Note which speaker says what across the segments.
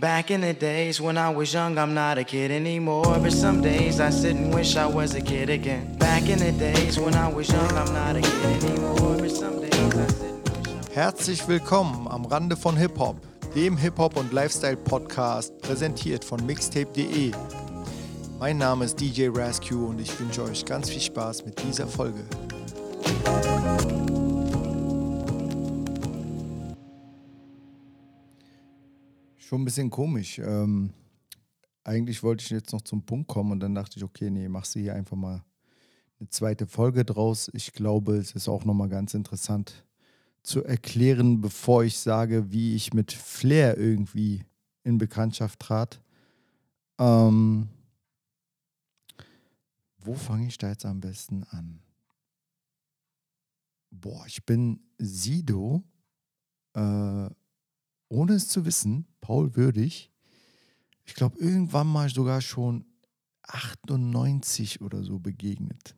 Speaker 1: Back in the days when I was young, I'm not a kid anymore. But some days I sit and wish I was a kid again. Back in the days when I was young, I'm not a kid anymore. But some days I sit and wish I was
Speaker 2: Herzlich willkommen am Rande von Hip-Hop, dem Hip-Hop- und Lifestyle-Podcast, präsentiert von mixtape.de. Mein Name ist DJ Rascue und ich wünsche euch ganz viel Spaß mit dieser Folge. Schon ein bisschen komisch. Ähm, eigentlich wollte ich jetzt noch zum Punkt kommen und dann dachte ich, okay, nee, machst du hier einfach mal eine zweite Folge draus. Ich glaube, es ist auch nochmal ganz interessant zu erklären, bevor ich sage, wie ich mit Flair irgendwie in Bekanntschaft trat. Ähm, wo fange ich da jetzt am besten an? Boah, ich bin Sido, äh, ohne es zu wissen, Paul Würdig. Ich glaube, irgendwann mal sogar schon 98 oder so begegnet.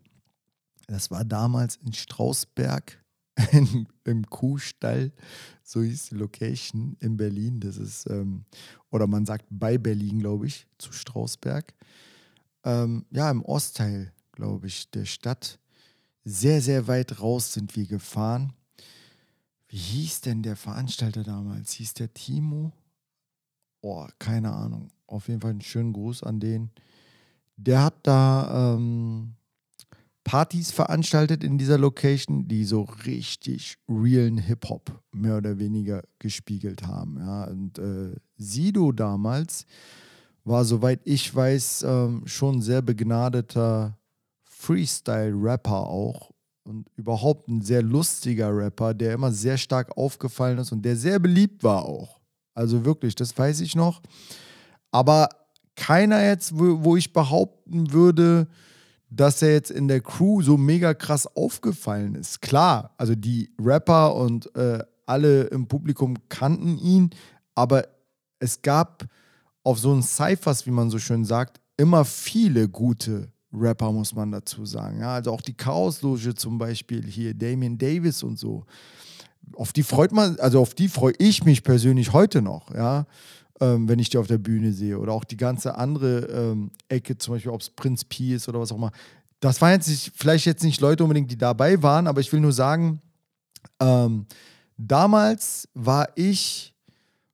Speaker 2: Das war damals in Strausberg in, im Kuhstall, so hieß die Location in Berlin. Das ist, ähm, oder man sagt bei Berlin, glaube ich, zu Strausberg. Ähm, ja, im Ostteil, glaube ich, der Stadt. Sehr, sehr weit raus sind wir gefahren. Wie hieß denn der Veranstalter damals? Hieß der Timo? Oh, keine Ahnung. Auf jeden Fall einen schönen Gruß an den. Der hat da ähm, Partys veranstaltet in dieser Location, die so richtig realen Hip-Hop mehr oder weniger gespiegelt haben. Ja. Und äh, Sido damals war, soweit ich weiß, ähm, schon sehr begnadeter Freestyle-Rapper auch und überhaupt ein sehr lustiger Rapper, der immer sehr stark aufgefallen ist und der sehr beliebt war auch. Also wirklich, das weiß ich noch. Aber keiner jetzt, wo, wo ich behaupten würde, dass er jetzt in der Crew so mega krass aufgefallen ist. Klar, also die Rapper und äh, alle im Publikum kannten ihn, aber es gab auf so einen Cyphers, wie man so schön sagt, immer viele gute Rapper, muss man dazu sagen. Ja, also auch die Chaos-Loge zum Beispiel hier, Damien Davis und so. Auf die freut man, also auf die freue ich mich persönlich heute noch, ja, ähm, wenn ich die auf der Bühne sehe. Oder auch die ganze andere ähm, Ecke, zum Beispiel, ob es Prinz P ist oder was auch immer. Das waren jetzt nicht, vielleicht jetzt nicht Leute unbedingt, die dabei waren, aber ich will nur sagen, ähm, damals war ich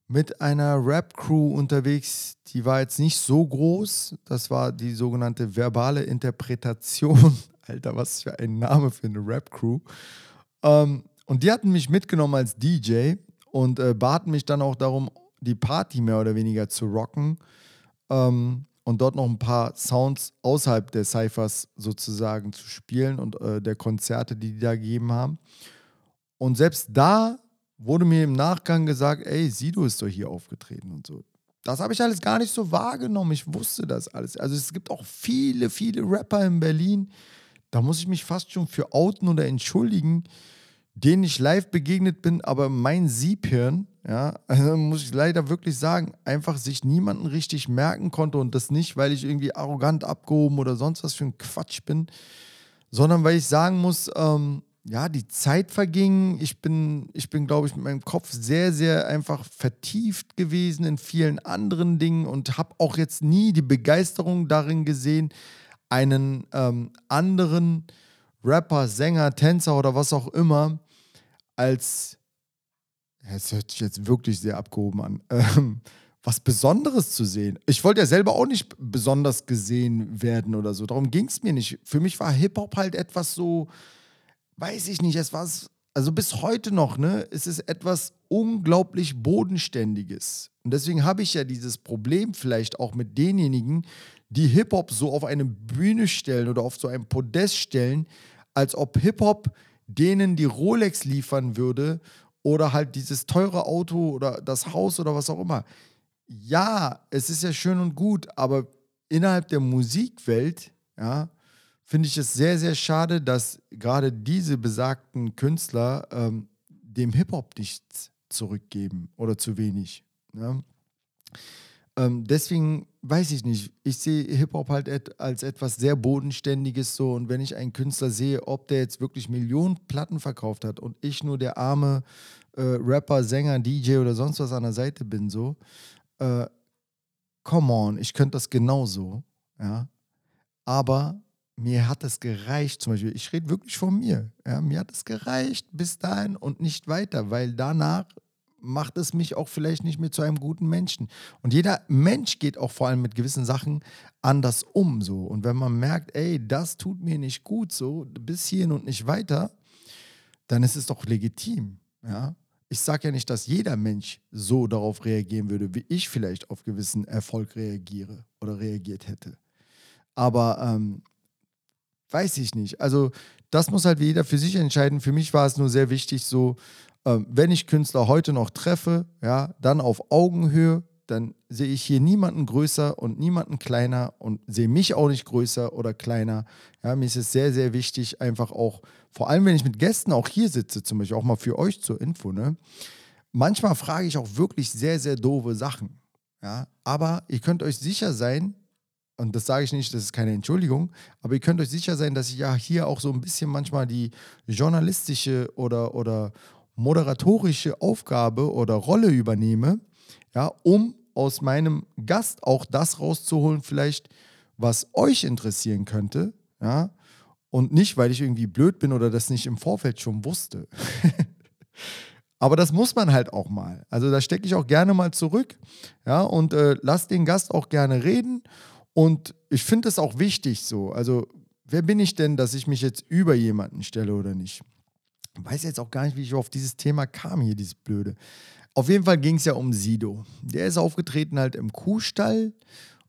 Speaker 2: mit einer Rap-Crew unterwegs, die war jetzt nicht so groß. Das war die sogenannte verbale Interpretation. Alter, was für ein Name für eine Rap-Crew. Ähm, und die hatten mich mitgenommen als DJ und äh, baten mich dann auch darum, die Party mehr oder weniger zu rocken ähm, und dort noch ein paar Sounds außerhalb der Cyphers sozusagen zu spielen und äh, der Konzerte, die die da gegeben haben. Und selbst da wurde mir im Nachgang gesagt, ey, Sido ist doch hier aufgetreten und so. Das habe ich alles gar nicht so wahrgenommen. Ich wusste das alles. Also es gibt auch viele, viele Rapper in Berlin. Da muss ich mich fast schon für outen oder entschuldigen, denen ich live begegnet bin, aber mein Siebhirn, ja, also muss ich leider wirklich sagen, einfach sich niemanden richtig merken konnte und das nicht, weil ich irgendwie arrogant abgehoben oder sonst was für ein Quatsch bin, sondern weil ich sagen muss, ähm, ja, die Zeit verging. Ich bin, ich bin, glaube ich, mit meinem Kopf sehr, sehr einfach vertieft gewesen in vielen anderen Dingen und habe auch jetzt nie die Begeisterung darin gesehen, einen ähm, anderen Rapper, Sänger, Tänzer oder was auch immer als, es hört sich jetzt wirklich sehr abgehoben an, ähm, was Besonderes zu sehen. Ich wollte ja selber auch nicht besonders gesehen werden oder so. Darum ging es mir nicht. Für mich war Hip-Hop halt etwas so, weiß ich nicht, es war also bis heute noch, ne, es ist etwas unglaublich Bodenständiges. Und deswegen habe ich ja dieses Problem vielleicht auch mit denjenigen, die Hip-Hop so auf eine Bühne stellen oder auf so ein Podest stellen, als ob Hip-Hop denen die Rolex liefern würde oder halt dieses teure Auto oder das Haus oder was auch immer. Ja, es ist ja schön und gut, aber innerhalb der Musikwelt, ja, finde ich es sehr, sehr schade, dass gerade diese besagten Künstler ähm, dem Hip-Hop nichts zurückgeben oder zu wenig. Ja? Ähm, deswegen weiß ich nicht. Ich sehe Hip-Hop halt et als etwas sehr Bodenständiges so. Und wenn ich einen Künstler sehe, ob der jetzt wirklich Millionen Platten verkauft hat und ich nur der arme äh, Rapper, Sänger, DJ oder sonst was an der Seite bin, so, äh, come on, ich könnte das genauso, ja. Aber mir hat es gereicht, zum Beispiel, ich rede wirklich von mir, ja, mir hat es gereicht bis dahin und nicht weiter, weil danach macht es mich auch vielleicht nicht mehr zu einem guten Menschen. Und jeder Mensch geht auch vor allem mit gewissen Sachen anders um. So. Und wenn man merkt, ey, das tut mir nicht gut, so bis hierhin und nicht weiter, dann ist es doch legitim. Ja? Ich sage ja nicht, dass jeder Mensch so darauf reagieren würde, wie ich vielleicht auf gewissen Erfolg reagiere oder reagiert hätte. Aber ähm, weiß ich nicht. Also das muss halt jeder für sich entscheiden. Für mich war es nur sehr wichtig, so ähm, wenn ich Künstler heute noch treffe, ja, dann auf Augenhöhe, dann sehe ich hier niemanden größer und niemanden kleiner und sehe mich auch nicht größer oder kleiner. Ja, mir ist es sehr, sehr wichtig, einfach auch, vor allem wenn ich mit Gästen auch hier sitze, zum Beispiel auch mal für euch zur Info, ne? Manchmal frage ich auch wirklich sehr, sehr doofe Sachen. Ja, aber ihr könnt euch sicher sein, und das sage ich nicht, das ist keine Entschuldigung, aber ihr könnt euch sicher sein, dass ich ja hier auch so ein bisschen manchmal die journalistische oder, oder, moderatorische Aufgabe oder Rolle übernehme, ja, um aus meinem Gast auch das rauszuholen, vielleicht, was euch interessieren könnte, ja, und nicht, weil ich irgendwie blöd bin oder das nicht im Vorfeld schon wusste. Aber das muss man halt auch mal. Also da stecke ich auch gerne mal zurück, ja, und äh, lass den Gast auch gerne reden. Und ich finde es auch wichtig so. Also, wer bin ich denn, dass ich mich jetzt über jemanden stelle oder nicht? weiß jetzt auch gar nicht, wie ich auf dieses Thema kam hier, dieses Blöde. Auf jeden Fall ging es ja um Sido. Der ist aufgetreten halt im Kuhstall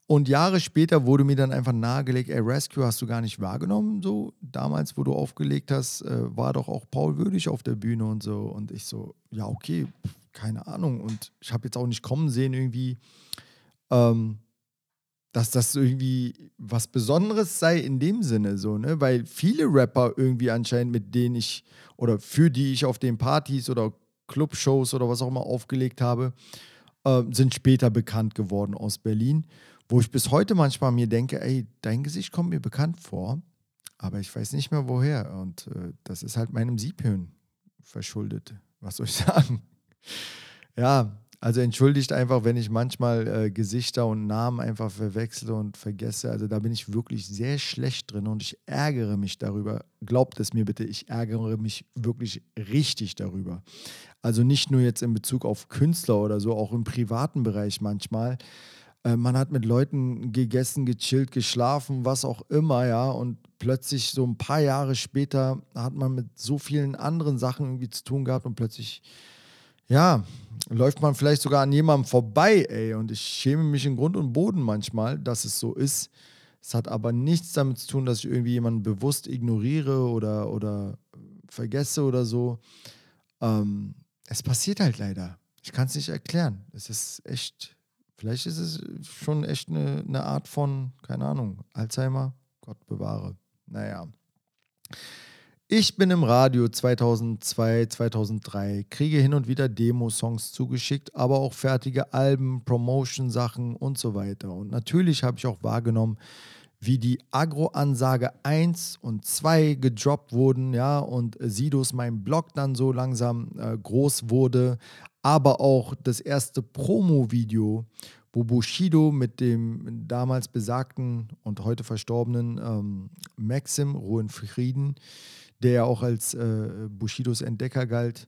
Speaker 2: und Jahre später wurde mir dann einfach nahegelegt, ey, Rescue hast du gar nicht wahrgenommen, so. Damals, wo du aufgelegt hast, äh, war doch auch Paul Würdig auf der Bühne und so. Und ich so, ja, okay, keine Ahnung. Und ich habe jetzt auch nicht kommen sehen irgendwie, ähm, dass das irgendwie was Besonderes sei in dem Sinne so, ne? Weil viele Rapper irgendwie anscheinend, mit denen ich oder für die ich auf den Partys oder Clubshows oder was auch immer aufgelegt habe, äh, sind später bekannt geworden aus Berlin, wo ich bis heute manchmal mir denke, ey, dein Gesicht kommt mir bekannt vor, aber ich weiß nicht mehr woher und äh, das ist halt meinem Siebhirn verschuldet. Was soll ich sagen? Ja, also entschuldigt einfach, wenn ich manchmal äh, Gesichter und Namen einfach verwechsle und vergesse. Also da bin ich wirklich sehr schlecht drin und ich ärgere mich darüber. Glaubt es mir bitte, ich ärgere mich wirklich richtig darüber. Also nicht nur jetzt in Bezug auf Künstler oder so, auch im privaten Bereich manchmal. Äh, man hat mit Leuten gegessen, gechillt, geschlafen, was auch immer, ja. Und plötzlich so ein paar Jahre später hat man mit so vielen anderen Sachen irgendwie zu tun gehabt und plötzlich ja, läuft man vielleicht sogar an jemandem vorbei, ey. Und ich schäme mich in Grund und Boden manchmal, dass es so ist. Es hat aber nichts damit zu tun, dass ich irgendwie jemanden bewusst ignoriere oder, oder vergesse oder so. Ähm, es passiert halt leider. Ich kann es nicht erklären. Es ist echt, vielleicht ist es schon echt eine, eine Art von, keine Ahnung, Alzheimer. Gott bewahre. Naja. Ich bin im Radio 2002, 2003, kriege hin und wieder Demo-Songs zugeschickt, aber auch fertige Alben, Promotion-Sachen und so weiter. Und natürlich habe ich auch wahrgenommen, wie die Agro-Ansage 1 und 2 gedroppt wurden, ja, und Sidos mein Blog dann so langsam äh, groß wurde, aber auch das erste Promo-Video, wo Bushido mit dem damals besagten und heute verstorbenen ähm, Maxim, Ruhe in Frieden, der ja auch als äh, Bushidos Entdecker galt,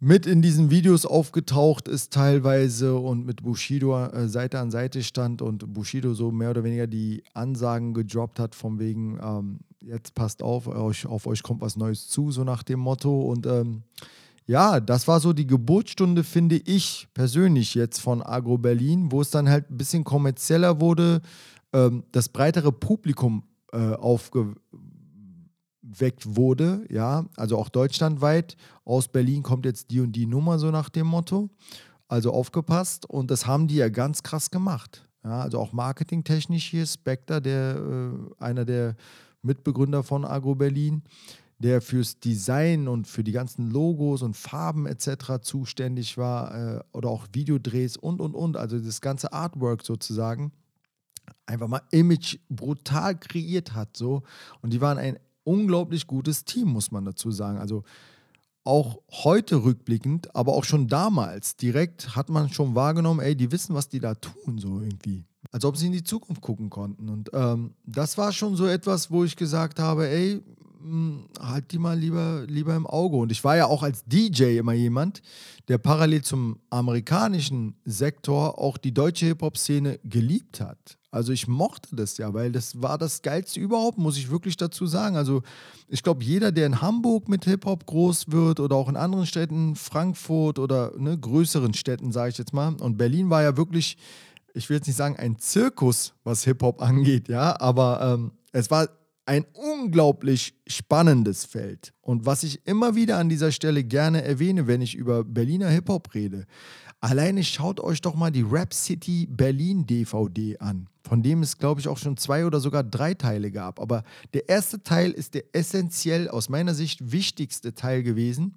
Speaker 2: mit in diesen Videos aufgetaucht ist teilweise und mit Bushido äh, Seite an Seite stand und Bushido so mehr oder weniger die Ansagen gedroppt hat, von wegen, ähm, jetzt passt auf, euch, auf euch kommt was Neues zu, so nach dem Motto. Und ähm, ja, das war so die Geburtsstunde, finde ich persönlich jetzt von Agro Berlin, wo es dann halt ein bisschen kommerzieller wurde, ähm, das breitere Publikum äh, aufge geweckt wurde, ja, also auch deutschlandweit. Aus Berlin kommt jetzt die und die Nummer, so nach dem Motto. Also aufgepasst und das haben die ja ganz krass gemacht. Ja, also auch marketingtechnisch hier, Spectre, der, äh, einer der Mitbegründer von Agro Berlin, der fürs Design und für die ganzen Logos und Farben etc. zuständig war äh, oder auch Videodrehs und und und, also das ganze Artwork sozusagen, einfach mal Image brutal kreiert hat so und die waren ein unglaublich gutes Team, muss man dazu sagen. Also auch heute rückblickend, aber auch schon damals direkt hat man schon wahrgenommen, ey, die wissen, was die da tun, so irgendwie. Als ob sie in die Zukunft gucken konnten. Und ähm, das war schon so etwas, wo ich gesagt habe, ey, halt die mal lieber, lieber im Auge. Und ich war ja auch als DJ immer jemand, der parallel zum amerikanischen Sektor auch die deutsche Hip-Hop-Szene geliebt hat. Also ich mochte das ja, weil das war das Geilste überhaupt, muss ich wirklich dazu sagen. Also ich glaube, jeder, der in Hamburg mit Hip-Hop groß wird oder auch in anderen Städten, Frankfurt oder ne, größeren Städten, sage ich jetzt mal. Und Berlin war ja wirklich, ich will jetzt nicht sagen ein Zirkus, was Hip-Hop angeht, ja, aber ähm, es war ein unglaublich spannendes Feld. Und was ich immer wieder an dieser Stelle gerne erwähne, wenn ich über Berliner Hip-Hop rede, alleine schaut euch doch mal die Rap City Berlin DVD an, von dem es, glaube ich, auch schon zwei oder sogar drei Teile gab. Aber der erste Teil ist der essentiell aus meiner Sicht wichtigste Teil gewesen.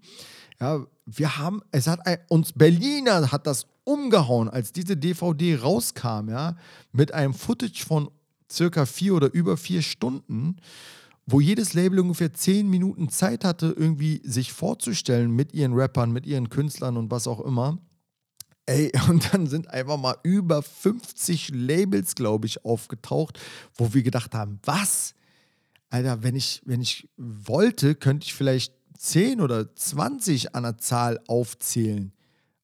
Speaker 2: Ja, wir haben, es hat ein, uns Berliner hat das umgehauen, als diese DVD rauskam, ja, mit einem Footage von circa vier oder über vier Stunden, wo jedes Label ungefähr zehn Minuten Zeit hatte, irgendwie sich vorzustellen mit ihren Rappern, mit ihren Künstlern und was auch immer. Ey, und dann sind einfach mal über 50 Labels, glaube ich, aufgetaucht, wo wir gedacht haben, was? Alter, wenn ich, wenn ich wollte, könnte ich vielleicht 10 oder 20 an der Zahl aufzählen.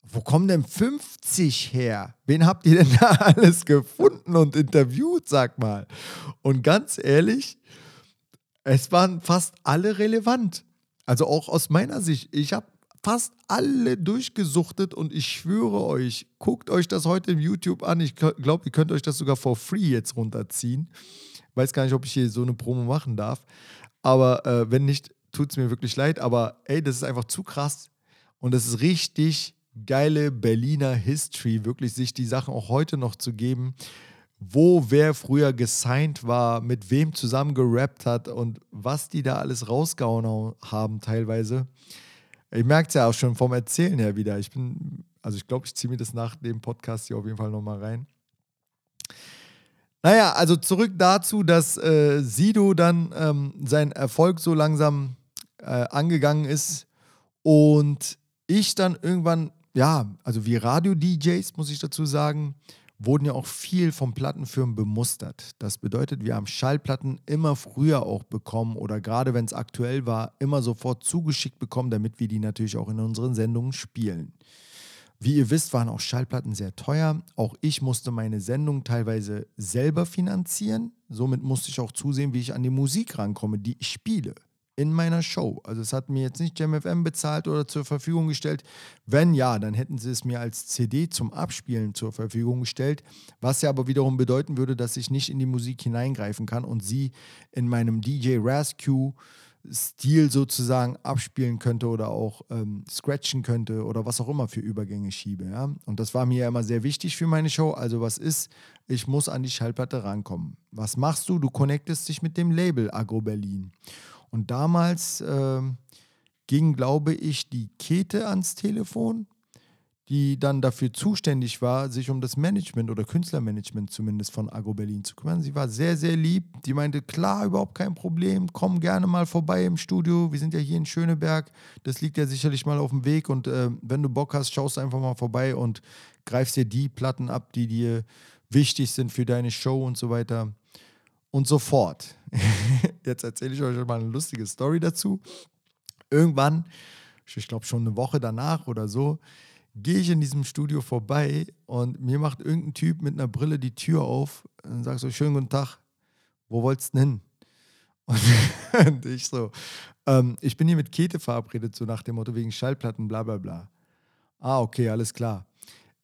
Speaker 2: Wo kommen denn 50 her? Wen habt ihr denn da alles gefunden und interviewt, sag mal? Und ganz ehrlich, es waren fast alle relevant. Also auch aus meiner Sicht. Ich habe fast alle durchgesuchtet und ich schwöre euch, guckt euch das heute im YouTube an. Ich glaube, ihr könnt euch das sogar for free jetzt runterziehen. Weiß gar nicht, ob ich hier so eine Promo machen darf. Aber äh, wenn nicht, tut es mir wirklich leid. Aber ey, das ist einfach zu krass. Und es ist richtig geile Berliner History, wirklich sich die Sachen auch heute noch zu geben, wo wer früher gesigned war, mit wem zusammen gerappt hat und was die da alles rausgehauen haben teilweise. Ich merke es ja auch schon vom Erzählen her wieder. Ich bin, also ich glaube, ich ziehe mir das nach dem Podcast hier auf jeden Fall nochmal rein. Naja, also zurück dazu, dass äh, Sido dann ähm, seinen Erfolg so langsam äh, angegangen ist und ich dann irgendwann ja, also wir Radio-DJs, muss ich dazu sagen, wurden ja auch viel von Plattenfirmen bemustert. Das bedeutet, wir haben Schallplatten immer früher auch bekommen oder gerade wenn es aktuell war, immer sofort zugeschickt bekommen, damit wir die natürlich auch in unseren Sendungen spielen. Wie ihr wisst, waren auch Schallplatten sehr teuer. Auch ich musste meine Sendung teilweise selber finanzieren. Somit musste ich auch zusehen, wie ich an die Musik rankomme, die ich spiele in meiner Show. Also es hat mir jetzt nicht JamFM bezahlt oder zur Verfügung gestellt. Wenn ja, dann hätten sie es mir als CD zum Abspielen zur Verfügung gestellt, was ja aber wiederum bedeuten würde, dass ich nicht in die Musik hineingreifen kann und sie in meinem DJ Rescue Stil sozusagen abspielen könnte oder auch ähm, scratchen könnte oder was auch immer für Übergänge schiebe. Ja? Und das war mir ja immer sehr wichtig für meine Show. Also was ist, ich muss an die Schallplatte rankommen. Was machst du? Du connectest dich mit dem Label Agro Berlin. Und damals äh, ging, glaube ich, die Kete ans Telefon, die dann dafür zuständig war, sich um das Management oder Künstlermanagement zumindest von Agro Berlin zu kümmern. Sie war sehr, sehr lieb. Die meinte, klar, überhaupt kein Problem, komm gerne mal vorbei im Studio. Wir sind ja hier in Schöneberg. Das liegt ja sicherlich mal auf dem Weg. Und äh, wenn du Bock hast, schaust einfach mal vorbei und greifst dir die Platten ab, die dir wichtig sind für deine Show und so weiter und so fort. Jetzt erzähle ich euch mal eine lustige Story dazu. Irgendwann, ich glaube schon eine Woche danach oder so, gehe ich in diesem Studio vorbei und mir macht irgendein Typ mit einer Brille die Tür auf und sagt so, schönen guten Tag, wo wolltest du hin? Und, ich so, ähm, ich bin hier mit Kete verabredet, so nach dem Motto wegen Schallplatten, bla bla bla. Ah, okay, alles klar.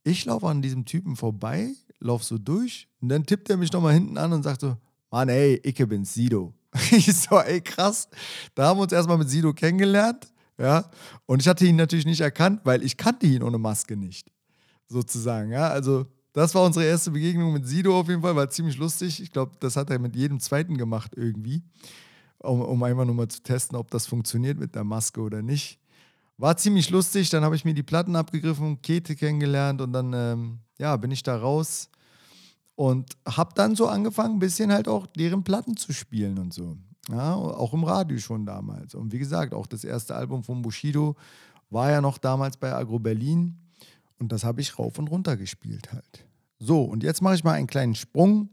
Speaker 2: Ich laufe an diesem Typen vorbei, laufe so durch und dann tippt er mich nochmal hinten an und sagt so, Mann, ey, ich bin Sido. ich so, ey, krass. Da haben wir uns erstmal mit Sido kennengelernt. Ja, und ich hatte ihn natürlich nicht erkannt, weil ich kannte ihn ohne Maske nicht. Sozusagen, ja. Also, das war unsere erste Begegnung mit Sido auf jeden Fall, war ziemlich lustig. Ich glaube, das hat er mit jedem zweiten gemacht irgendwie, um, um einfach nur mal zu testen, ob das funktioniert mit der Maske oder nicht. War ziemlich lustig. Dann habe ich mir die Platten abgegriffen, Kete kennengelernt und dann, ähm, ja, bin ich da raus und habe dann so angefangen, ein bisschen halt auch deren Platten zu spielen und so. Ja, auch im Radio schon damals. Und wie gesagt, auch das erste Album von Bushido war ja noch damals bei Agro Berlin. Und das habe ich rauf und runter gespielt halt. So, und jetzt mache ich mal einen kleinen Sprung.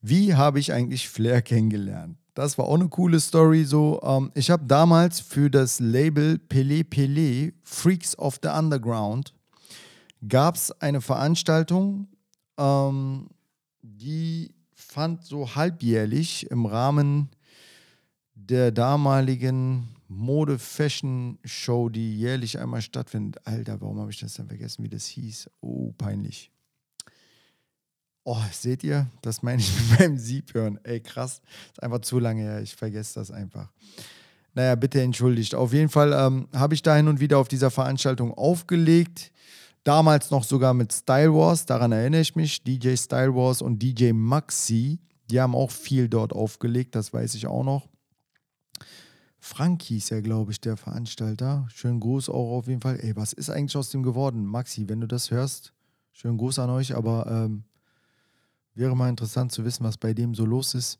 Speaker 2: Wie habe ich eigentlich Flair kennengelernt? Das war auch eine coole Story. So, ähm, ich habe damals für das Label Pele Pele Freaks of the Underground gab es eine Veranstaltung, ähm, die fand so halbjährlich im Rahmen der damaligen Mode-Fashion-Show, die jährlich einmal stattfindet. Alter, warum habe ich das dann vergessen, wie das hieß? Oh, peinlich. Oh, seht ihr? Das meine ich mit meinem Sieb hören. Ey, krass. Ist einfach zu lange her. Ich vergesse das einfach. Naja, bitte entschuldigt. Auf jeden Fall ähm, habe ich da hin und wieder auf dieser Veranstaltung aufgelegt. Damals noch sogar mit Style Wars, daran erinnere ich mich. DJ Style Wars und DJ Maxi, die haben auch viel dort aufgelegt, das weiß ich auch noch. Frank hieß ja, glaube ich, der Veranstalter. Schönen Gruß auch auf jeden Fall. Ey, was ist eigentlich aus dem geworden? Maxi, wenn du das hörst, schönen Gruß an euch, aber ähm, wäre mal interessant zu wissen, was bei dem so los ist.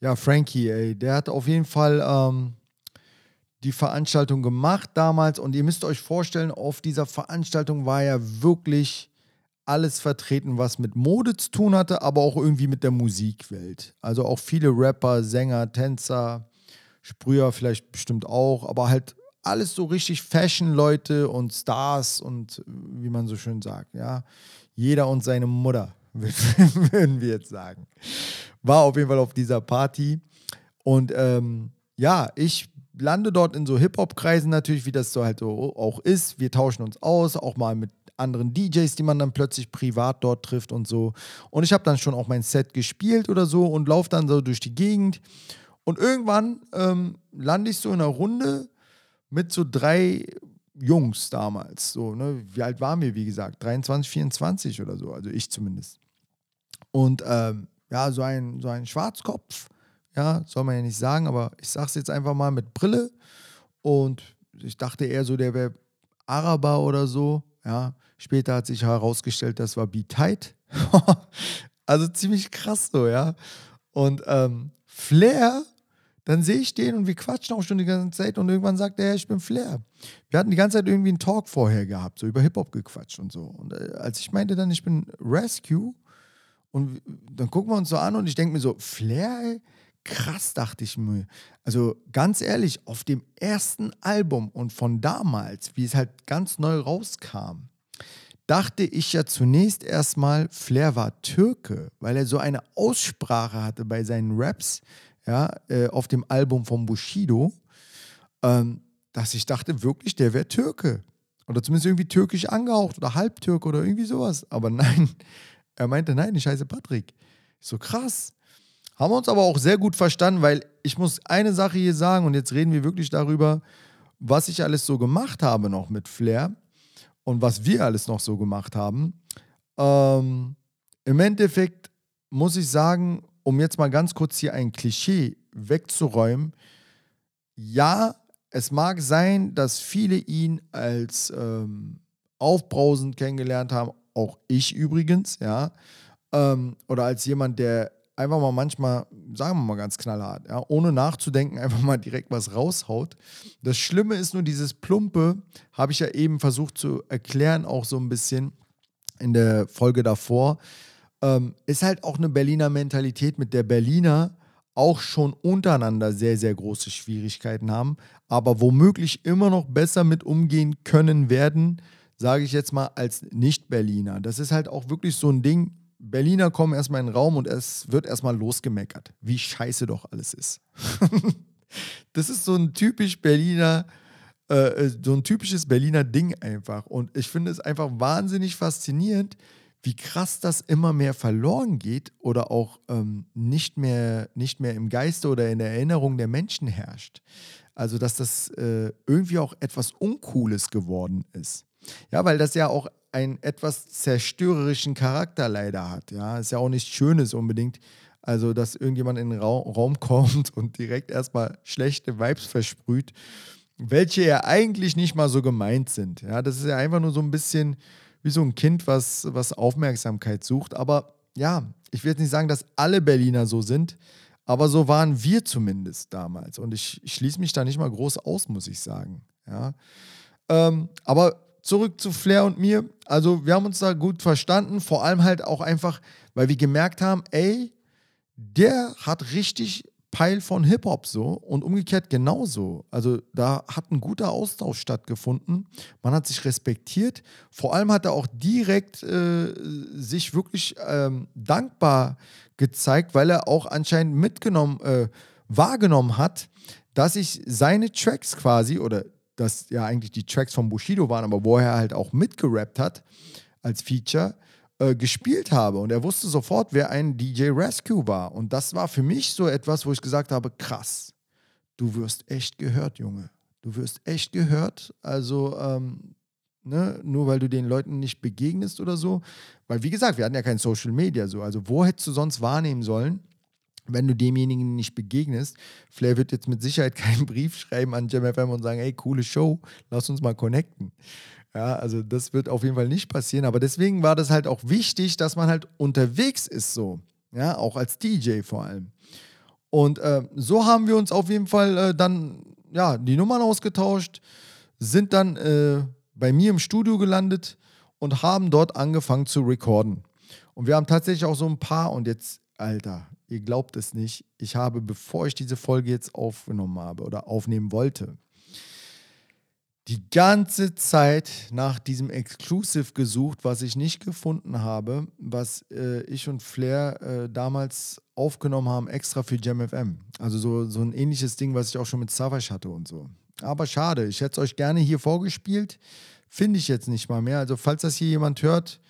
Speaker 2: Ja, Frankie, ey, der hat auf jeden Fall ähm, die Veranstaltung gemacht damals und ihr müsst euch vorstellen, auf dieser Veranstaltung war ja wirklich alles vertreten, was mit Mode zu tun hatte, aber auch irgendwie mit der Musikwelt. Also auch viele Rapper, Sänger, Tänzer, Sprüher vielleicht bestimmt auch, aber halt alles so richtig Fashion-Leute und Stars und wie man so schön sagt, ja. Jeder und seine Mutter, würden wir jetzt sagen. War auf jeden Fall auf dieser Party. Und ähm, ja, ich lande dort in so Hip-Hop-Kreisen natürlich, wie das so halt so auch ist. Wir tauschen uns aus, auch mal mit anderen DJs, die man dann plötzlich privat dort trifft und so. Und ich habe dann schon auch mein Set gespielt oder so und laufe dann so durch die Gegend. Und irgendwann ähm, lande ich so in einer Runde mit so drei Jungs damals. So, ne? Wie alt waren wir, wie gesagt? 23, 24 oder so, also ich zumindest. Und ähm, ja, so ein, so ein Schwarzkopf, ja, soll man ja nicht sagen, aber ich sag's jetzt einfach mal mit Brille. Und ich dachte eher so, der wäre Araber oder so. Ja, später hat sich herausgestellt, das war B-Tight. also ziemlich krass so, ja. Und ähm, Flair, dann sehe ich den und wir quatschen auch schon die ganze Zeit und irgendwann sagt er, ich bin Flair. Wir hatten die ganze Zeit irgendwie einen Talk vorher gehabt, so über Hip-Hop gequatscht und so. Und äh, als ich meinte dann, ich bin Rescue, und dann gucken wir uns so an und ich denke mir so, Flair, ey, krass, dachte ich mir. Also ganz ehrlich, auf dem ersten Album und von damals, wie es halt ganz neu rauskam, dachte ich ja zunächst erstmal, Flair war Türke, weil er so eine Aussprache hatte bei seinen Raps, ja, äh, auf dem Album von Bushido, ähm, dass ich dachte wirklich, der wäre Türke. Oder zumindest irgendwie türkisch angehaucht oder Halbtürke oder irgendwie sowas. Aber nein, er meinte, nein, ich heiße Patrick. Ich so, krass. Haben wir uns aber auch sehr gut verstanden, weil ich muss eine Sache hier sagen und jetzt reden wir wirklich darüber, was ich alles so gemacht habe noch mit Flair und was wir alles noch so gemacht haben. Ähm, Im Endeffekt muss ich sagen, um jetzt mal ganz kurz hier ein Klischee wegzuräumen, ja, es mag sein, dass viele ihn als ähm, aufbrausend kennengelernt haben, auch ich übrigens, ja, ähm, oder als jemand, der einfach mal manchmal, sagen wir mal ganz knallhart, ja, ohne nachzudenken, einfach mal direkt was raushaut. Das Schlimme ist nur dieses Plumpe, habe ich ja eben versucht zu erklären, auch so ein bisschen in der Folge davor, ähm, ist halt auch eine Berliner Mentalität, mit der Berliner auch schon untereinander sehr, sehr große Schwierigkeiten haben, aber womöglich immer noch besser mit umgehen können werden, sage ich jetzt mal, als Nicht-Berliner. Das ist halt auch wirklich so ein Ding, Berliner kommen erstmal in den Raum und es wird erstmal losgemeckert, wie scheiße doch alles ist. das ist so ein typisch Berliner, äh, äh, so ein typisches Berliner Ding einfach. Und ich finde es einfach wahnsinnig faszinierend, wie krass das immer mehr verloren geht oder auch ähm, nicht, mehr, nicht mehr im Geiste oder in der Erinnerung der Menschen herrscht. Also, dass das äh, irgendwie auch etwas Uncooles geworden ist. Ja, weil das ja auch einen etwas zerstörerischen Charakter leider hat. Ja, ist ja auch nichts Schönes unbedingt. Also, dass irgendjemand in den Raum, Raum kommt und direkt erstmal schlechte Vibes versprüht, welche ja eigentlich nicht mal so gemeint sind. Ja, das ist ja einfach nur so ein bisschen wie so ein Kind, was, was Aufmerksamkeit sucht. Aber ja, ich will jetzt nicht sagen, dass alle Berliner so sind, aber so waren wir zumindest damals. Und ich, ich schließe mich da nicht mal groß aus, muss ich sagen. Ja. Ähm, aber zurück zu Flair und mir. Also, wir haben uns da gut verstanden. Vor allem halt auch einfach, weil wir gemerkt haben, ey, der hat richtig Peil von Hip-Hop so und umgekehrt genauso. Also da hat ein guter Austausch stattgefunden. Man hat sich respektiert. Vor allem hat er auch direkt äh, sich wirklich ähm, dankbar gezeigt, weil er auch anscheinend mitgenommen, äh, wahrgenommen hat, dass ich seine Tracks quasi, oder das ja eigentlich die Tracks von Bushido waren, aber wo er halt auch mitgerappt hat als Feature, äh, gespielt habe. Und er wusste sofort, wer ein DJ Rescue war. Und das war für mich so etwas, wo ich gesagt habe, krass, du wirst echt gehört, Junge. Du wirst echt gehört. Also, ähm, ne, nur weil du den Leuten nicht begegnest oder so. Weil, wie gesagt, wir hatten ja kein Social Media so. Also, wo hättest du sonst wahrnehmen sollen? Wenn du demjenigen nicht begegnest. Flair wird jetzt mit Sicherheit keinen Brief schreiben an JamFM und sagen, hey, coole Show, lass uns mal connecten. Ja, also das wird auf jeden Fall nicht passieren. Aber deswegen war das halt auch wichtig, dass man halt unterwegs ist so. Ja, auch als DJ vor allem. Und äh, so haben wir uns auf jeden Fall äh, dann ja, die Nummern ausgetauscht, sind dann äh, bei mir im Studio gelandet und haben dort angefangen zu recorden. Und wir haben tatsächlich auch so ein paar, und jetzt, Alter, ihr glaubt es nicht, ich habe, bevor ich diese Folge jetzt aufgenommen habe oder aufnehmen wollte, die ganze Zeit nach diesem Exclusive gesucht, was ich nicht gefunden habe, was äh, ich und Flair äh, damals aufgenommen haben, extra für JamFM. Also so, so ein ähnliches Ding, was ich auch schon mit Savage hatte und so. Aber schade, ich hätte es euch gerne hier vorgespielt, finde ich jetzt nicht mal mehr. Also falls das hier jemand hört,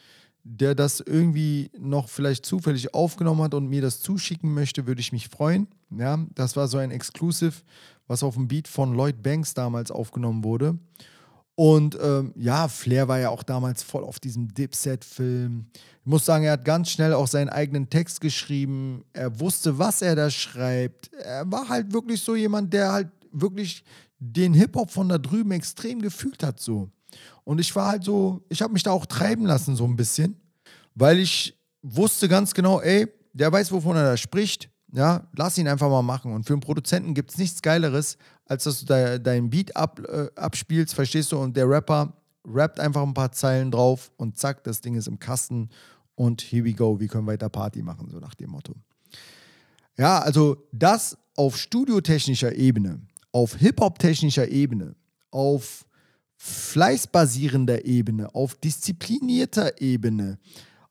Speaker 2: der das irgendwie noch vielleicht zufällig aufgenommen hat und mir das zuschicken möchte, würde ich mich freuen. Ja, das war so ein Exclusive, was auf dem Beat von Lloyd Banks damals aufgenommen wurde. Und ähm, ja, Flair war ja auch damals voll auf diesem Dipset-Film. Ich muss sagen, er hat ganz schnell auch seinen eigenen Text geschrieben. Er wusste, was er da schreibt. Er war halt wirklich so jemand, der halt wirklich den Hip-Hop von da drüben extrem gefühlt hat so. Und ich war halt so, ich habe mich da auch treiben lassen so ein bisschen, weil ich wusste ganz genau, ey, der weiß, wovon er da spricht. Ja, lass ihn einfach mal machen. Und für einen Produzenten gibt es nichts Geileres, als dass du da, deinen Beat ab, äh, abspielst, verstehst du? Und der Rapper rappt einfach ein paar Zeilen drauf und zack, das Ding ist im Kasten und here we go, wir können weiter Party machen, so nach dem Motto. Ja, also das auf studiotechnischer Ebene, auf Hip-Hop-technischer Ebene, auf fleißbasierender Ebene, auf disziplinierter Ebene,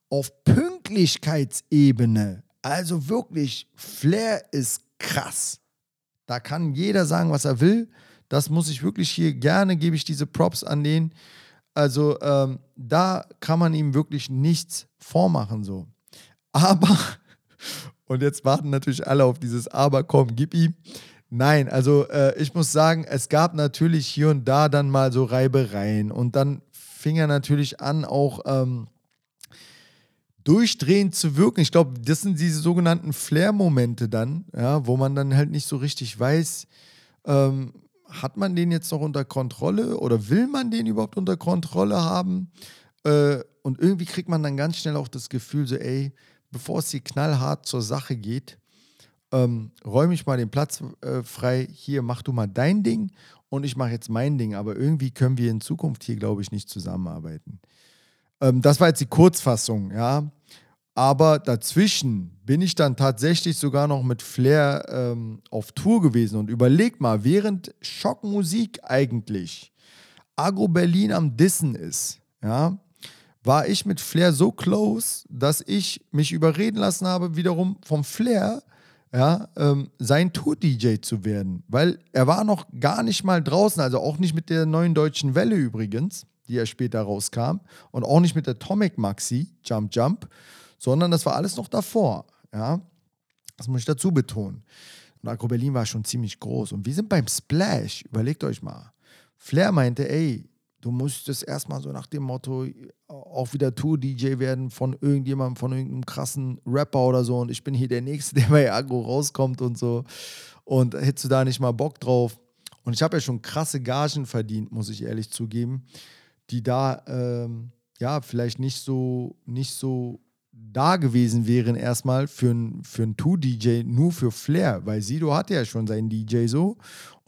Speaker 2: auf Pünktlichkeitsebene, also wirklich, Flair ist krass. Da kann jeder sagen, was er will. Das muss ich wirklich hier gerne, gebe ich diese Props an den. Also ähm, da kann man ihm wirklich nichts vormachen so. Aber, und jetzt warten natürlich alle auf dieses Aber, komm, gib ihm. Nein, also äh, ich muss sagen, es gab natürlich hier und da dann mal so Reibereien und dann fing er natürlich an, auch ähm, durchdrehend zu wirken. Ich glaube, das sind diese sogenannten Flair-Momente dann, ja, wo man dann halt nicht so richtig weiß, ähm, hat man den jetzt noch unter Kontrolle oder will man den überhaupt unter Kontrolle haben? Äh, und irgendwie kriegt man dann ganz schnell auch das Gefühl, so, ey, bevor es hier knallhart zur Sache geht, ähm, räume ich mal den Platz äh, frei, hier mach du mal dein Ding und ich mache jetzt mein Ding. Aber irgendwie können wir in Zukunft hier, glaube ich, nicht zusammenarbeiten. Ähm, das war jetzt die Kurzfassung, ja. Aber dazwischen bin ich dann tatsächlich sogar noch mit Flair ähm, auf Tour gewesen. Und überleg mal, während Schockmusik eigentlich Agro Berlin am Dissen ist, ja, war ich mit Flair so close, dass ich mich überreden lassen habe, wiederum vom Flair ja, ähm, sein Tour-DJ zu werden. Weil er war noch gar nicht mal draußen, also auch nicht mit der neuen deutschen Welle übrigens, die er später rauskam, und auch nicht mit der Atomic Maxi, Jump Jump, sondern das war alles noch davor. Ja? Das muss ich dazu betonen. Und Agro Berlin war schon ziemlich groß. Und wir sind beim Splash, überlegt euch mal. Flair meinte, ey, du musst erstmal so nach dem Motto auch wieder Tour-DJ werden von irgendjemandem, von irgendeinem krassen Rapper oder so. Und ich bin hier der Nächste, der bei Agro rauskommt und so. Und hättest du da nicht mal Bock drauf? Und ich habe ja schon krasse Gagen verdient, muss ich ehrlich zugeben, die da ähm, ja vielleicht nicht so, nicht so da gewesen wären erstmal für einen für ein Two-DJ nur für Flair, weil Sido hatte ja schon seinen DJ so.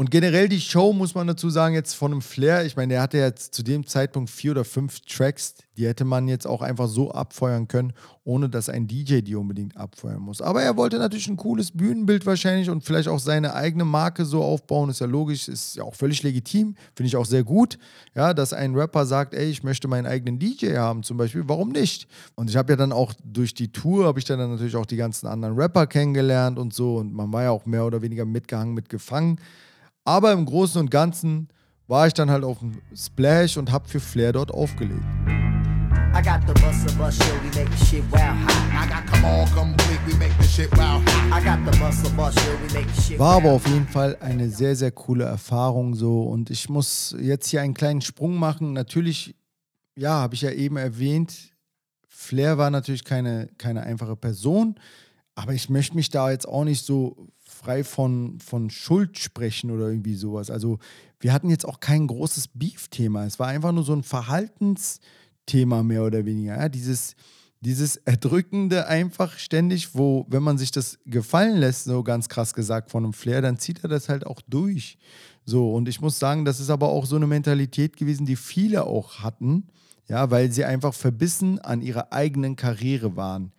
Speaker 2: Und generell die Show, muss man dazu sagen, jetzt von einem Flair, ich meine, der hatte jetzt zu dem Zeitpunkt vier oder fünf Tracks, die hätte man jetzt auch einfach so abfeuern können, ohne dass ein DJ die unbedingt abfeuern muss. Aber er wollte natürlich ein cooles Bühnenbild wahrscheinlich und vielleicht auch seine eigene Marke so aufbauen, ist ja logisch, ist ja auch völlig legitim, finde ich auch sehr gut, ja, dass ein Rapper sagt, ey, ich möchte meinen eigenen DJ haben zum Beispiel, warum nicht? Und ich habe ja dann auch durch die Tour, habe ich dann natürlich auch die ganzen anderen Rapper kennengelernt und so und man war ja auch mehr oder weniger mitgehangen, mitgefangen. Aber im Großen und Ganzen war ich dann halt auf dem Splash und habe für Flair dort aufgelegt. I got the muscle bus show, we make the shit wow hot. I got come on complete, we make the shit wow hot. I got the muscle bus show, we make the shit War aber auf jeden Fall eine sehr, sehr coole Erfahrung so und ich muss jetzt hier einen kleinen Sprung machen. Natürlich, ja, habe ich ja eben erwähnt, Flair war natürlich keine, keine einfache Person, aber ich möchte mich da jetzt auch nicht so frei von, von Schuld sprechen oder irgendwie sowas. Also wir hatten jetzt auch kein großes Beef-Thema. Es war einfach nur so ein Verhaltensthema mehr oder weniger. Ja? Dieses, dieses Erdrückende einfach ständig, wo, wenn man sich das gefallen lässt, so ganz krass gesagt von einem Flair, dann zieht er das halt auch durch. So, und ich muss sagen, das ist aber auch so eine Mentalität gewesen, die viele auch hatten, ja, weil sie einfach verbissen an ihrer eigenen Karriere waren.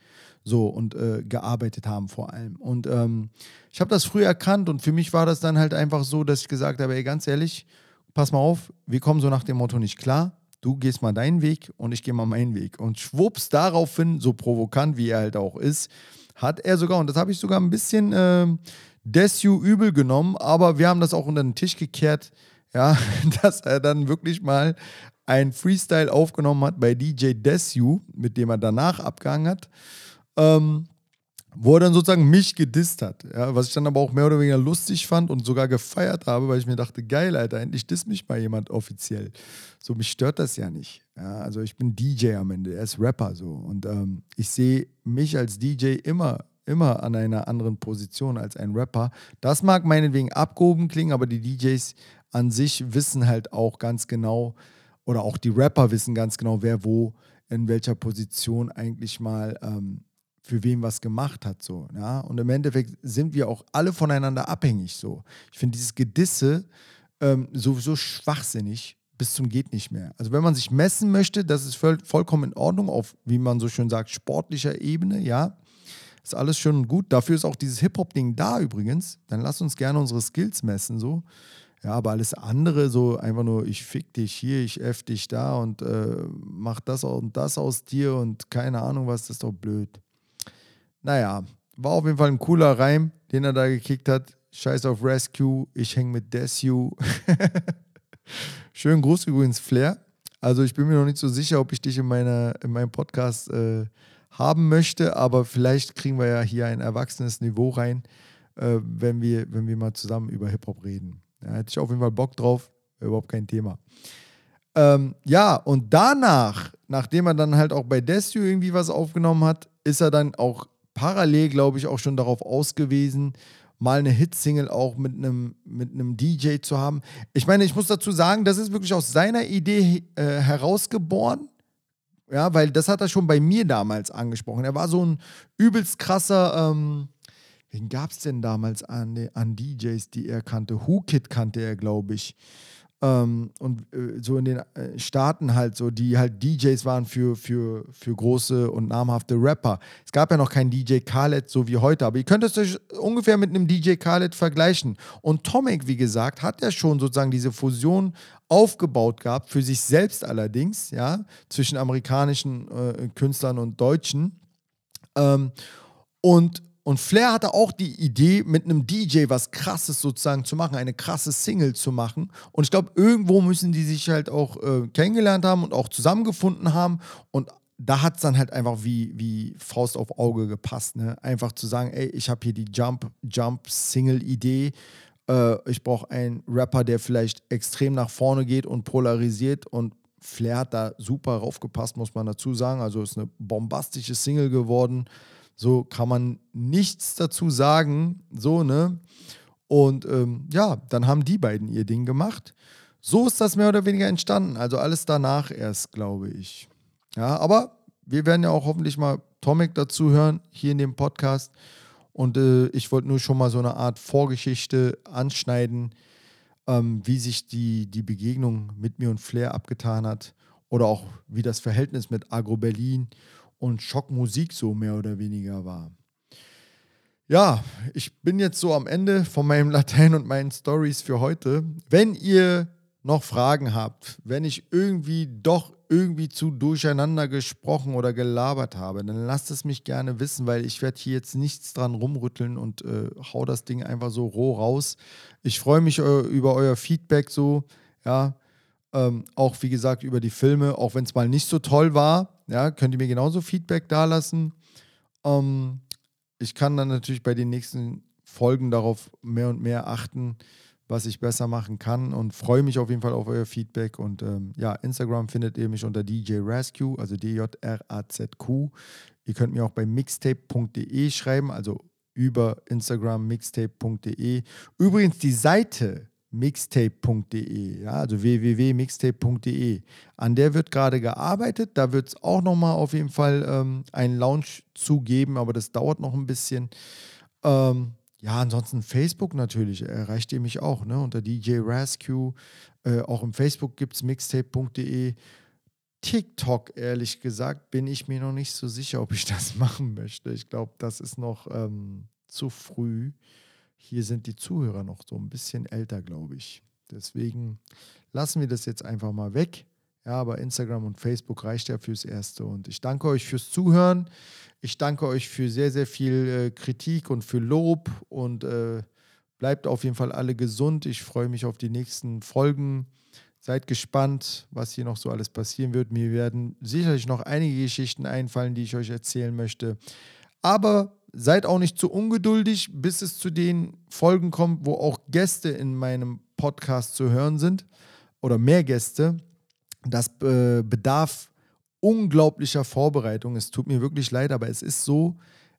Speaker 2: So und äh, gearbeitet haben vor allem. Und ähm, ich habe das früh erkannt und für mich war das dann halt einfach so, dass ich gesagt habe, ey, ganz ehrlich, pass mal auf, wir kommen so nach dem Motto nicht klar. Du gehst mal deinen Weg und ich gehe mal meinen Weg. Und schwupps, daraufhin, so provokant wie er halt auch ist, hat er sogar, und das habe ich sogar ein bisschen äh, Desu übel genommen, aber wir haben das auch unter den Tisch gekehrt, ja, dass er dann wirklich mal ein Freestyle aufgenommen hat bei DJ Desu, mit dem er danach abgehangen hat ähm, wo er dann sozusagen mich gedisst hat. Ja, was ich dann aber auch mehr oder weniger lustig fand und sogar gefeiert habe, weil ich mir dachte, geil, Alter, endlich disst mich mal jemand offiziell. So, mich stört das ja nicht. Ja, also ich bin DJ am Ende, er ist Rapper so. Und ähm, ich sehe mich als DJ immer, immer an einer anderen Position als ein Rapper. Das mag meinetwegen abgehoben klingen, aber die DJs an sich wissen halt auch ganz genau, oder auch die Rapper wissen ganz genau, wer wo in welcher Position eigentlich mal ähm, für wen was gemacht hat. So, ja? Und im Endeffekt sind wir auch alle voneinander abhängig. So. Ich finde dieses Gedisse ähm, sowieso schwachsinnig bis zum geht nicht mehr. Also wenn man sich messen möchte, das ist voll, vollkommen in Ordnung auf, wie man so schön sagt, sportlicher Ebene, ja. Ist alles schön und gut. Dafür ist auch dieses Hip-Hop-Ding da übrigens. Dann lass uns gerne unsere Skills messen, so. Ja, aber alles andere, so einfach nur, ich fick dich hier, ich f dich da und äh, mach das und das aus dir und keine Ahnung was, das ist doch blöd. Naja, war auf jeden Fall ein cooler Reim, den er da gekickt hat. Scheiß auf Rescue, ich häng mit Desu. Schönen Gruß übrigens, Flair. Also ich bin mir noch nicht so sicher, ob ich dich in, meiner, in meinem Podcast äh, haben möchte, aber vielleicht kriegen wir ja hier ein erwachsenes Niveau rein, äh, wenn, wir, wenn wir mal zusammen über Hip-Hop reden. Da hätte ich auf jeden Fall Bock drauf, überhaupt kein Thema. Ähm, ja, und danach, nachdem er dann halt auch bei Desu irgendwie was aufgenommen hat, ist er dann auch parallel, glaube ich, auch schon darauf ausgewiesen, mal eine Hitsingle auch mit einem, mit einem DJ zu haben. Ich meine, ich muss dazu sagen, das ist wirklich aus seiner Idee äh, herausgeboren. Ja, weil das hat er schon bei mir damals angesprochen. Er war so ein übelst krasser, ähm, wen gab es denn damals an, an DJs, die er kannte? Who Kid kannte er, glaube ich. Ähm, und äh, so in den äh, Staaten halt so, die halt DJs waren für, für, für große und namhafte Rapper. Es gab ja noch keinen DJ Khaled so wie heute, aber ihr könnt es euch ungefähr mit einem DJ Khaled vergleichen. Und Tomek, wie gesagt, hat ja schon sozusagen diese Fusion aufgebaut gehabt, für sich selbst allerdings, ja, zwischen amerikanischen äh, Künstlern und Deutschen. Ähm, und und Flair hatte auch die Idee, mit einem DJ was Krasses sozusagen zu machen, eine krasse Single zu machen. Und ich glaube, irgendwo müssen die sich halt auch äh, kennengelernt haben und auch zusammengefunden haben. Und da hat es dann halt einfach wie, wie Faust auf Auge gepasst. Ne? Einfach zu sagen, ey, ich habe hier die Jump-Jump-Single-Idee. Äh, ich brauche einen Rapper, der vielleicht extrem nach vorne geht und polarisiert. Und Flair hat da super raufgepasst, muss man dazu sagen. Also ist eine bombastische Single geworden. So kann man nichts dazu sagen. So, ne? Und ähm, ja, dann haben die beiden ihr Ding gemacht. So ist das mehr oder weniger entstanden. Also alles danach erst, glaube ich. Ja, aber wir werden ja auch hoffentlich mal Tomek dazu hören, hier in dem Podcast. Und äh, ich wollte nur schon mal so eine Art Vorgeschichte anschneiden, ähm, wie sich die, die Begegnung mit mir und Flair abgetan hat. Oder auch wie das Verhältnis mit Agro Berlin und Schockmusik so mehr oder weniger war. Ja, ich bin jetzt so am Ende von meinem Latein und meinen Stories für heute. Wenn ihr noch Fragen habt, wenn ich irgendwie doch irgendwie zu durcheinander gesprochen oder gelabert habe, dann lasst es mich gerne wissen, weil ich werde hier jetzt nichts dran rumrütteln und äh, hau das Ding einfach so roh raus. Ich freue mich äh, über euer Feedback so, ja. Ähm, auch wie gesagt über die Filme, auch wenn es mal nicht so toll war, ja, könnt ihr mir genauso Feedback dalassen. Ähm, ich kann dann natürlich bei den nächsten Folgen darauf mehr und mehr achten, was ich besser machen kann und freue mich auf jeden Fall auf euer Feedback. Und ähm, ja, Instagram findet ihr mich unter DJ Rasq, also D-J-R-A-Z-Q. Ihr könnt mir auch bei mixtape.de schreiben, also über Instagram mixtape.de. Übrigens die Seite mixtape.de, ja, also www.mixtape.de. An der wird gerade gearbeitet. Da wird es auch nochmal auf jeden Fall ähm, einen Launch zugeben, aber das dauert noch ein bisschen. Ähm, ja, ansonsten Facebook natürlich, erreicht ihr mich auch, ne? Unter DJ Rascue. Äh, auch im Facebook gibt es mixtape.de. TikTok, ehrlich gesagt, bin ich mir noch nicht so sicher, ob ich das machen möchte. Ich glaube, das ist noch ähm, zu früh. Hier sind die Zuhörer noch so ein bisschen älter, glaube ich. Deswegen lassen wir das jetzt einfach mal weg. Ja, aber Instagram und Facebook reicht ja fürs Erste. Und ich danke euch fürs Zuhören. Ich danke euch für sehr, sehr viel äh, Kritik und für Lob. Und äh, bleibt auf jeden Fall alle gesund. Ich freue mich auf die nächsten Folgen. Seid gespannt, was hier noch so alles passieren wird. Mir werden sicherlich noch einige Geschichten einfallen, die ich euch erzählen möchte. Aber seid auch nicht zu ungeduldig, bis es zu den Folgen kommt, wo auch Gäste in meinem Podcast zu hören sind oder mehr Gäste. Das äh, bedarf unglaublicher Vorbereitung. Es tut mir wirklich leid, aber es ist so.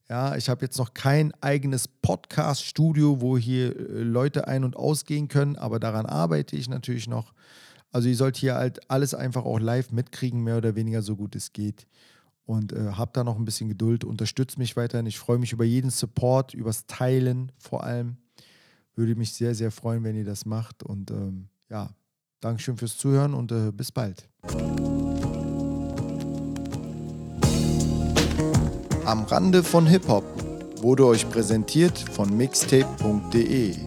Speaker 2: Ja, ich habe jetzt noch kein eigenes Podcast-Studio, wo hier äh, Leute ein- und ausgehen können, aber daran arbeite ich natürlich noch. Also ihr sollt hier halt alles einfach auch live mitkriegen, mehr oder weniger so gut es geht. Und äh, habt da noch ein bisschen Geduld, unterstützt mich weiterhin. Ich freue mich über jeden Support, übers Teilen vor allem. Würde mich sehr, sehr freuen, wenn ihr das macht. Und ähm, ja, Dankeschön fürs Zuhören und äh, bis bald. Am Rande von Hip-Hop wurde euch präsentiert von mixtape.de.